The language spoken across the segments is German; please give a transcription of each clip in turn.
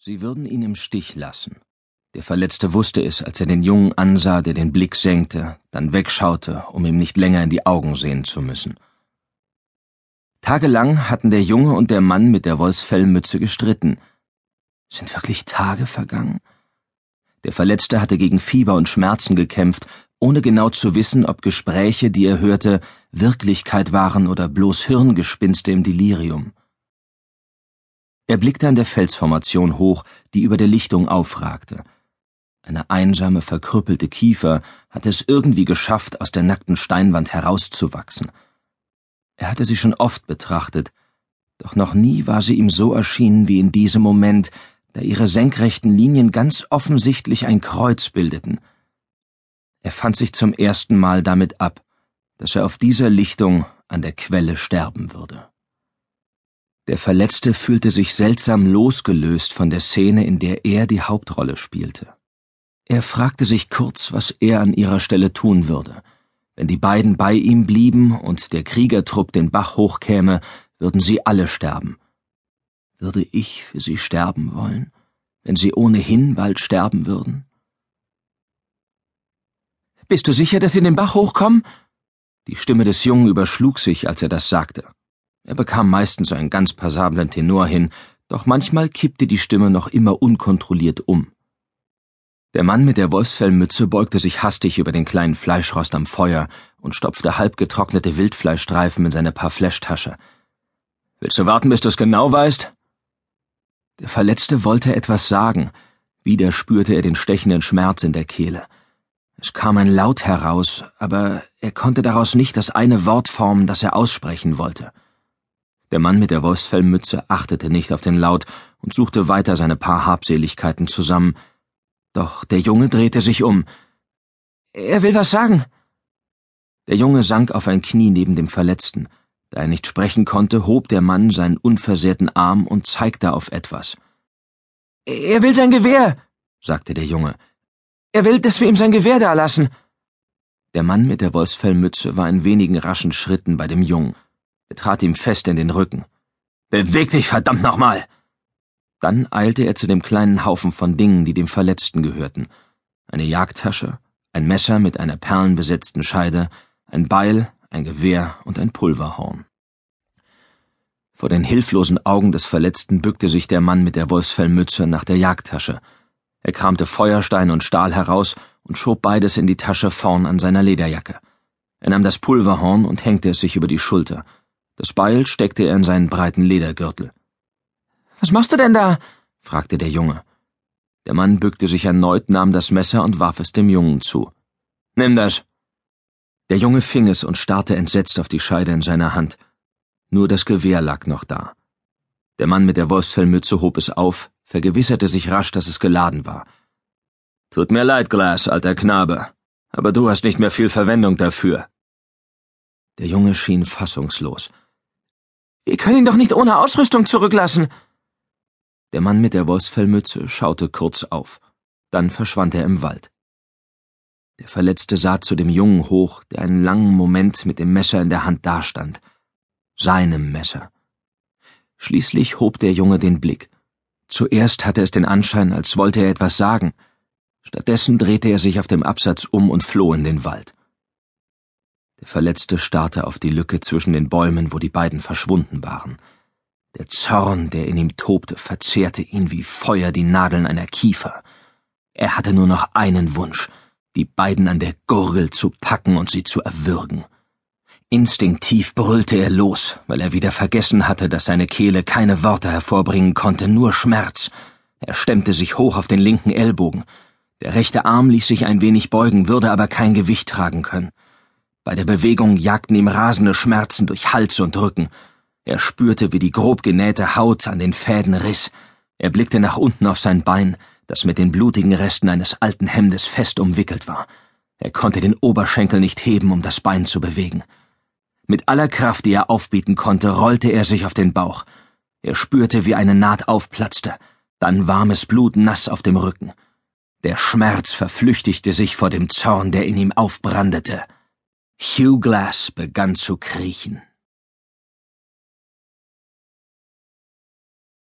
Sie würden ihn im Stich lassen. Der Verletzte wusste es, als er den Jungen ansah, der den Blick senkte, dann wegschaute, um ihm nicht länger in die Augen sehen zu müssen. Tagelang hatten der Junge und der Mann mit der Wolfsfellmütze gestritten. Sind wirklich Tage vergangen? Der Verletzte hatte gegen Fieber und Schmerzen gekämpft, ohne genau zu wissen, ob Gespräche, die er hörte, Wirklichkeit waren oder bloß Hirngespinste im Delirium. Er blickte an der Felsformation hoch, die über der Lichtung aufragte. Eine einsame, verkrüppelte Kiefer hatte es irgendwie geschafft, aus der nackten Steinwand herauszuwachsen. Er hatte sie schon oft betrachtet, doch noch nie war sie ihm so erschienen wie in diesem Moment, da ihre senkrechten Linien ganz offensichtlich ein Kreuz bildeten. Er fand sich zum ersten Mal damit ab, dass er auf dieser Lichtung an der Quelle sterben würde. Der Verletzte fühlte sich seltsam losgelöst von der Szene, in der er die Hauptrolle spielte. Er fragte sich kurz, was er an ihrer Stelle tun würde. Wenn die beiden bei ihm blieben und der Kriegertrupp den Bach hochkäme, würden sie alle sterben. Würde ich für sie sterben wollen, wenn sie ohnehin bald sterben würden? Bist du sicher, dass sie den Bach hochkommen? Die Stimme des Jungen überschlug sich, als er das sagte. Er bekam meistens einen ganz passablen Tenor hin, doch manchmal kippte die Stimme noch immer unkontrolliert um. Der Mann mit der Wolfsfellmütze beugte sich hastig über den kleinen Fleischrost am Feuer und stopfte halbgetrocknete Wildfleischstreifen in seine Parfläschtasche. Willst du warten, bis du es genau weißt? Der Verletzte wollte etwas sagen. Wieder spürte er den stechenden Schmerz in der Kehle. Es kam ein Laut heraus, aber er konnte daraus nicht das eine Wort formen, das er aussprechen wollte. Der Mann mit der Wolfsfellmütze achtete nicht auf den Laut und suchte weiter seine paar Habseligkeiten zusammen. Doch der Junge drehte sich um. Er will was sagen. Der Junge sank auf ein Knie neben dem Verletzten. Da er nicht sprechen konnte, hob der Mann seinen unversehrten Arm und zeigte auf etwas. Er will sein Gewehr, sagte der Junge. Er will, dass wir ihm sein Gewehr dalassen. Der Mann mit der Wolfsfellmütze war in wenigen raschen Schritten bei dem Jungen. Er trat ihm fest in den Rücken. Beweg dich, verdammt nochmal! Dann eilte er zu dem kleinen Haufen von Dingen, die dem Verletzten gehörten. Eine Jagdtasche, ein Messer mit einer perlenbesetzten Scheide, ein Beil, ein Gewehr und ein Pulverhorn. Vor den hilflosen Augen des Verletzten bückte sich der Mann mit der Wolfsfellmütze nach der Jagdtasche. Er kramte Feuerstein und Stahl heraus und schob beides in die Tasche vorn an seiner Lederjacke. Er nahm das Pulverhorn und hängte es sich über die Schulter. Das Beil steckte er in seinen breiten Ledergürtel. Was machst du denn da? fragte der Junge. Der Mann bückte sich erneut, nahm das Messer und warf es dem Jungen zu. Nimm das. Der Junge fing es und starrte entsetzt auf die Scheide in seiner Hand. Nur das Gewehr lag noch da. Der Mann mit der Wolfsfellmütze hob es auf, vergewisserte sich rasch, dass es geladen war. Tut mir leid, Glas, alter Knabe, aber du hast nicht mehr viel Verwendung dafür. Der Junge schien fassungslos. Wir können ihn doch nicht ohne Ausrüstung zurücklassen. Der Mann mit der Wolfsfellmütze schaute kurz auf. Dann verschwand er im Wald. Der Verletzte sah zu dem Jungen hoch, der einen langen Moment mit dem Messer in der Hand dastand. Seinem Messer. Schließlich hob der Junge den Blick. Zuerst hatte es den Anschein, als wollte er etwas sagen. Stattdessen drehte er sich auf dem Absatz um und floh in den Wald. Der Verletzte starrte auf die Lücke zwischen den Bäumen, wo die beiden verschwunden waren. Der Zorn, der in ihm tobte, verzehrte ihn wie Feuer die Nadeln einer Kiefer. Er hatte nur noch einen Wunsch, die beiden an der Gurgel zu packen und sie zu erwürgen. Instinktiv brüllte er los, weil er wieder vergessen hatte, dass seine Kehle keine Worte hervorbringen konnte, nur Schmerz. Er stemmte sich hoch auf den linken Ellbogen. Der rechte Arm ließ sich ein wenig beugen, würde aber kein Gewicht tragen können. Bei der Bewegung jagten ihm rasende Schmerzen durch Hals und Rücken. Er spürte, wie die grob genähte Haut an den Fäden riss. Er blickte nach unten auf sein Bein, das mit den blutigen Resten eines alten Hemdes fest umwickelt war. Er konnte den Oberschenkel nicht heben, um das Bein zu bewegen. Mit aller Kraft, die er aufbieten konnte, rollte er sich auf den Bauch. Er spürte, wie eine Naht aufplatzte, dann warmes Blut nass auf dem Rücken. Der Schmerz verflüchtigte sich vor dem Zorn, der in ihm aufbrandete. Hugh Glass begann zu kriechen.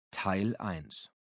Teil 1